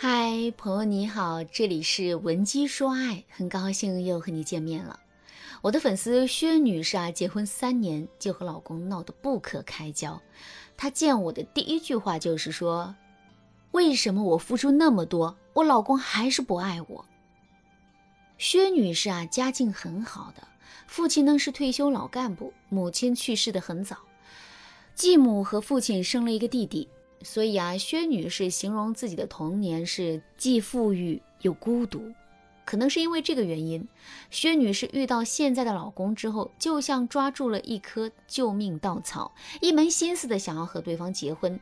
嗨，朋友你好，这里是文姬说爱，很高兴又和你见面了。我的粉丝薛女士啊，结婚三年就和老公闹得不可开交。她见我的第一句话就是说：“为什么我付出那么多，我老公还是不爱我？”薛女士啊，家境很好的，父亲呢是退休老干部，母亲去世的很早，继母和父亲生了一个弟弟。所以啊，薛女士形容自己的童年是既富裕又孤独，可能是因为这个原因，薛女士遇到现在的老公之后，就像抓住了一颗救命稻草，一门心思的想要和对方结婚。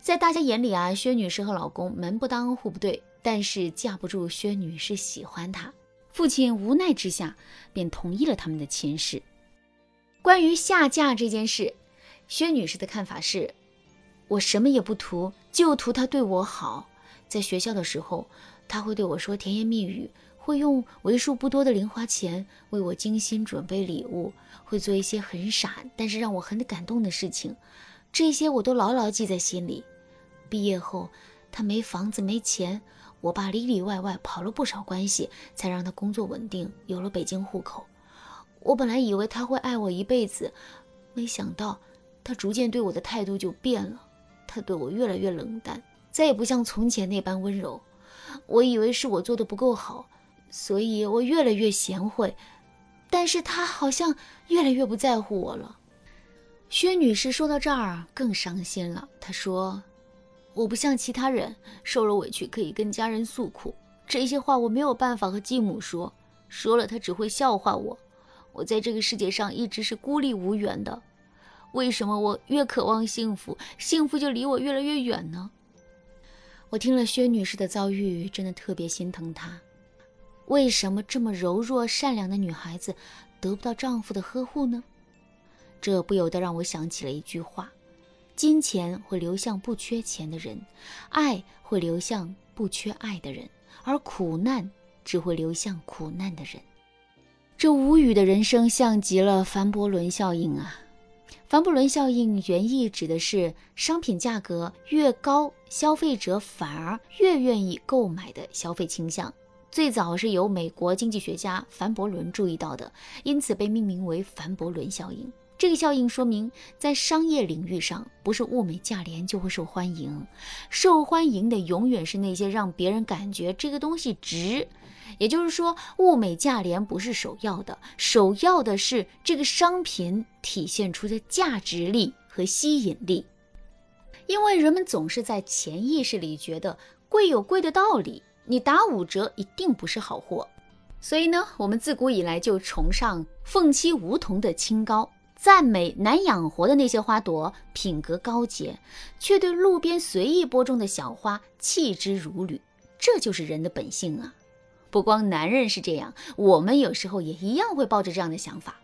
在大家眼里啊，薛女士和老公门不当户不对，但是架不住薛女士喜欢他，父亲无奈之下便同意了他们的亲事。关于下嫁这件事，薛女士的看法是。我什么也不图，就图他对我好。在学校的时候，他会对我说甜言蜜语，会用为数不多的零花钱为我精心准备礼物，会做一些很傻但是让我很感动的事情。这些我都牢牢记在心里。毕业后，他没房子没钱，我爸里里外外跑了不少关系，才让他工作稳定，有了北京户口。我本来以为他会爱我一辈子，没想到他逐渐对我的态度就变了。他对我越来越冷淡，再也不像从前那般温柔。我以为是我做的不够好，所以我越来越贤惠。但是他好像越来越不在乎我了。薛女士说到这儿更伤心了。她说：“我不像其他人，受了委屈可以跟家人诉苦，这些话我没有办法和继母说，说了他只会笑话我。我在这个世界上一直是孤立无援的。”为什么我越渴望幸福，幸福就离我越来越远呢？我听了薛女士的遭遇，真的特别心疼她。为什么这么柔弱善良的女孩子得不到丈夫的呵护呢？这不由得让我想起了一句话：金钱会流向不缺钱的人，爱会流向不缺爱的人，而苦难只会流向苦难的人。这无语的人生像极了凡伯伦效应啊！凡布伦效应原意指的是商品价格越高，消费者反而越愿意购买的消费倾向。最早是由美国经济学家凡伯伦注意到的，因此被命名为凡伯伦效应。这个效应说明，在商业领域上，不是物美价廉就会受欢迎，受欢迎的永远是那些让别人感觉这个东西值。也就是说，物美价廉不是首要的，首要的是这个商品体现出的价值力和吸引力。因为人们总是在潜意识里觉得贵有贵的道理，你打五折一定不是好货。所以呢，我们自古以来就崇尚凤栖梧桐的清高，赞美难养活的那些花朵品格高洁，却对路边随意播种的小花弃之如履。这就是人的本性啊！不光男人是这样，我们有时候也一样会抱着这样的想法。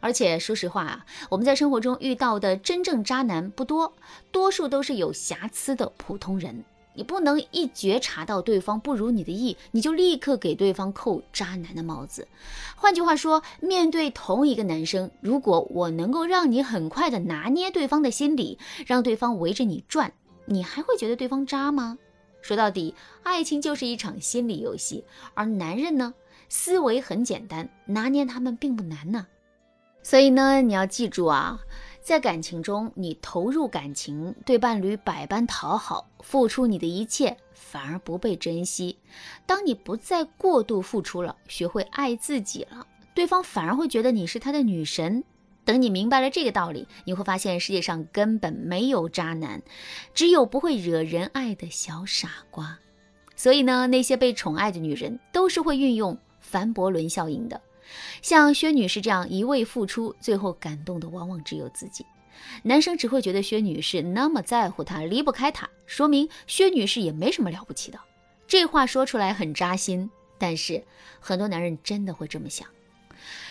而且说实话啊，我们在生活中遇到的真正渣男不多，多数都是有瑕疵的普通人。你不能一觉察到对方不如你的意，你就立刻给对方扣渣男的帽子。换句话说，面对同一个男生，如果我能够让你很快的拿捏对方的心理，让对方围着你转，你还会觉得对方渣吗？说到底，爱情就是一场心理游戏，而男人呢，思维很简单，拿捏他们并不难呢。所以呢，你要记住啊，在感情中，你投入感情，对伴侣百般讨好，付出你的一切，反而不被珍惜。当你不再过度付出了，学会爱自己了，对方反而会觉得你是他的女神。等你明白了这个道理，你会发现世界上根本没有渣男，只有不会惹人爱的小傻瓜。所以呢，那些被宠爱的女人都是会运用凡伯伦效应的。像薛女士这样一味付出，最后感动的往往只有自己。男生只会觉得薛女士那么在乎他，离不开他，说明薛女士也没什么了不起的。这话说出来很扎心，但是很多男人真的会这么想。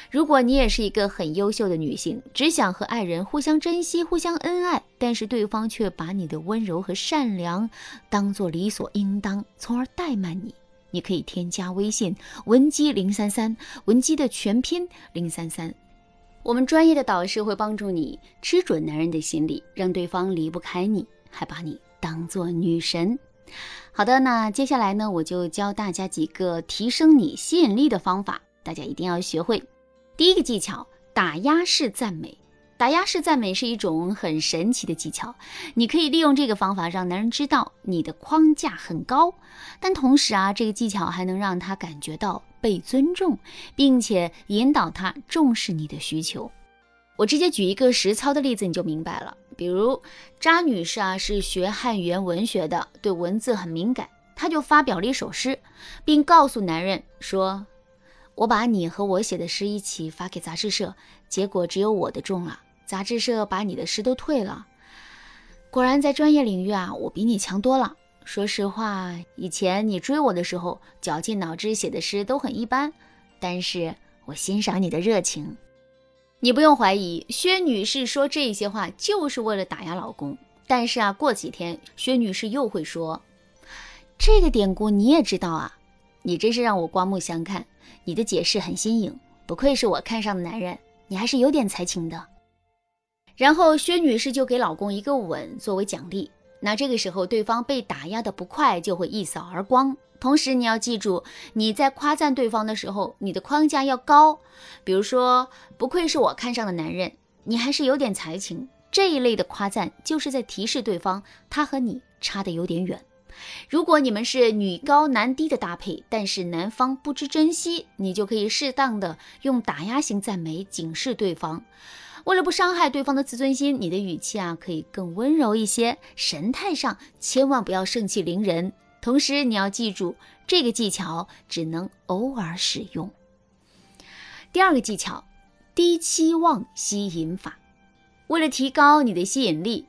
如果你也是一个很优秀的女性，只想和爱人互相珍惜、互相恩爱，但是对方却把你的温柔和善良当做理所应当，从而怠慢你，你可以添加微信文姬零三三，文姬的全拼零三三，我们专业的导师会帮助你吃准男人的心理，让对方离不开你，还把你当做女神。好的，那接下来呢，我就教大家几个提升你吸引力的方法，大家一定要学会。第一个技巧，打压式赞美。打压式赞美是一种很神奇的技巧，你可以利用这个方法让男人知道你的框架很高，但同时啊，这个技巧还能让他感觉到被尊重，并且引导他重视你的需求。我直接举一个实操的例子，你就明白了。比如，渣女士啊是学汉语言文学的，对文字很敏感，她就发表了一首诗，并告诉男人说：“我把你和我写的诗一起发给杂志社，结果只有我的中了。”杂志社把你的诗都退了，果然在专业领域啊，我比你强多了。说实话，以前你追我的时候，绞尽脑汁写的诗都很一般，但是我欣赏你的热情。你不用怀疑，薛女士说这些话就是为了打压老公。但是啊，过几天薛女士又会说，这个典故你也知道啊，你真是让我刮目相看。你的解释很新颖，不愧是我看上的男人，你还是有点才情的。然后薛女士就给老公一个吻作为奖励。那这个时候，对方被打压的不快就会一扫而光。同时，你要记住，你在夸赞对方的时候，你的框架要高。比如说，不愧是我看上的男人，你还是有点才情。这一类的夸赞就是在提示对方，他和你差得有点远。如果你们是女高男低的搭配，但是男方不知珍惜，你就可以适当的用打压型赞美警示对方。为了不伤害对方的自尊心，你的语气啊可以更温柔一些，神态上千万不要盛气凌人。同时，你要记住这个技巧只能偶尔使用。第二个技巧，低期望吸引法。为了提高你的吸引力，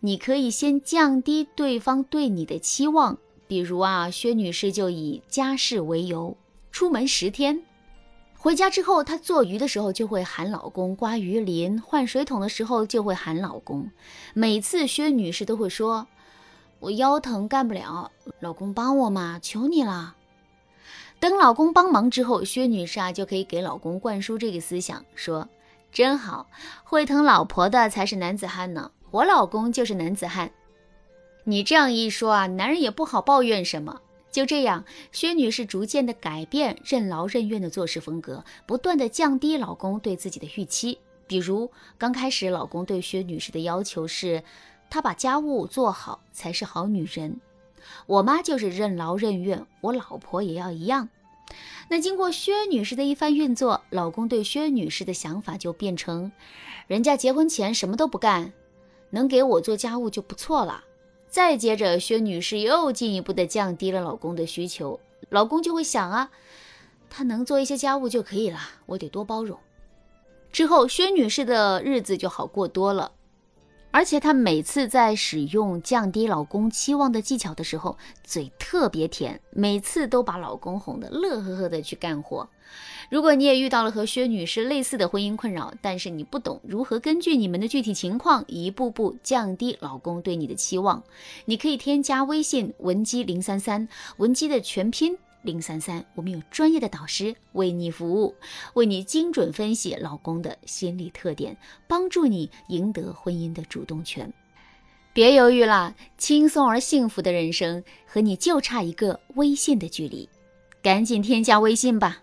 你可以先降低对方对你的期望。比如啊，薛女士就以家事为由出门十天。回家之后，她做鱼的时候就会喊老公刮鱼鳞，换水桶的时候就会喊老公。每次薛女士都会说：“我腰疼干不了，老公帮我嘛，求你了。”等老公帮忙之后，薛女士啊就可以给老公灌输这个思想，说：“真好，会疼老婆的才是男子汉呢，我老公就是男子汉。”你这样一说啊，男人也不好抱怨什么。就这样，薛女士逐渐的改变任劳任怨的做事风格，不断的降低老公对自己的预期。比如，刚开始老公对薛女士的要求是，她把家务做好才是好女人。我妈就是任劳任怨，我老婆也要一样。那经过薛女士的一番运作，老公对薛女士的想法就变成，人家结婚前什么都不干，能给我做家务就不错了。再接着，薛女士又进一步的降低了老公的需求，老公就会想啊，他能做一些家务就可以了，我得多包容。之后，薛女士的日子就好过多了。而且她每次在使用降低老公期望的技巧的时候，嘴特别甜，每次都把老公哄得乐呵呵的去干活。如果你也遇到了和薛女士类似的婚姻困扰，但是你不懂如何根据你们的具体情况一步步降低老公对你的期望，你可以添加微信文姬零三三，文姬的全拼。零三三，我们有专业的导师为你服务，为你精准分析老公的心理特点，帮助你赢得婚姻的主动权。别犹豫了，轻松而幸福的人生和你就差一个微信的距离，赶紧添加微信吧。